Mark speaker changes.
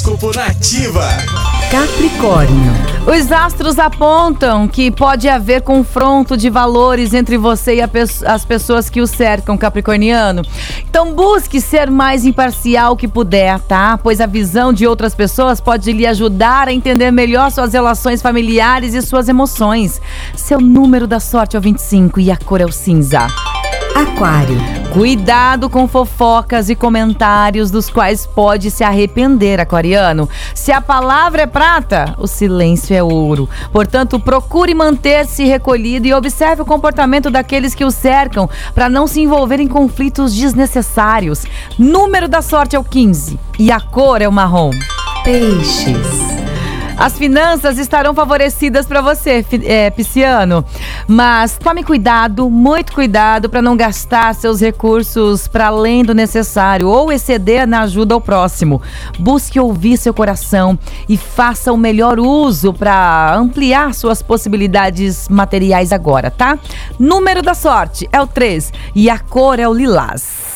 Speaker 1: Horóscopo Nativa.
Speaker 2: Capricórnio.
Speaker 3: Os astros apontam que pode haver confronto de valores entre você e pe as pessoas que o cercam, Capricorniano. Então busque ser mais imparcial que puder, tá? Pois a visão de outras pessoas pode lhe ajudar a entender melhor suas relações familiares e suas emoções. Seu número da sorte é o 25 e a cor é o cinza.
Speaker 2: Aquário.
Speaker 3: Cuidado com fofocas e comentários dos quais pode se arrepender, aquariano. Se a palavra é prata, o silêncio é ouro. Portanto, procure manter-se recolhido e observe o comportamento daqueles que o cercam para não se envolver em conflitos desnecessários. Número da sorte é o 15 e a cor é o marrom.
Speaker 2: Peixes.
Speaker 3: As finanças estarão favorecidas para você, é, Pisciano. Mas tome cuidado, muito cuidado, para não gastar seus recursos para além do necessário ou exceder na ajuda ao próximo. Busque ouvir seu coração e faça o melhor uso para ampliar suas possibilidades materiais agora, tá? Número da sorte é o 3 e a cor é o lilás.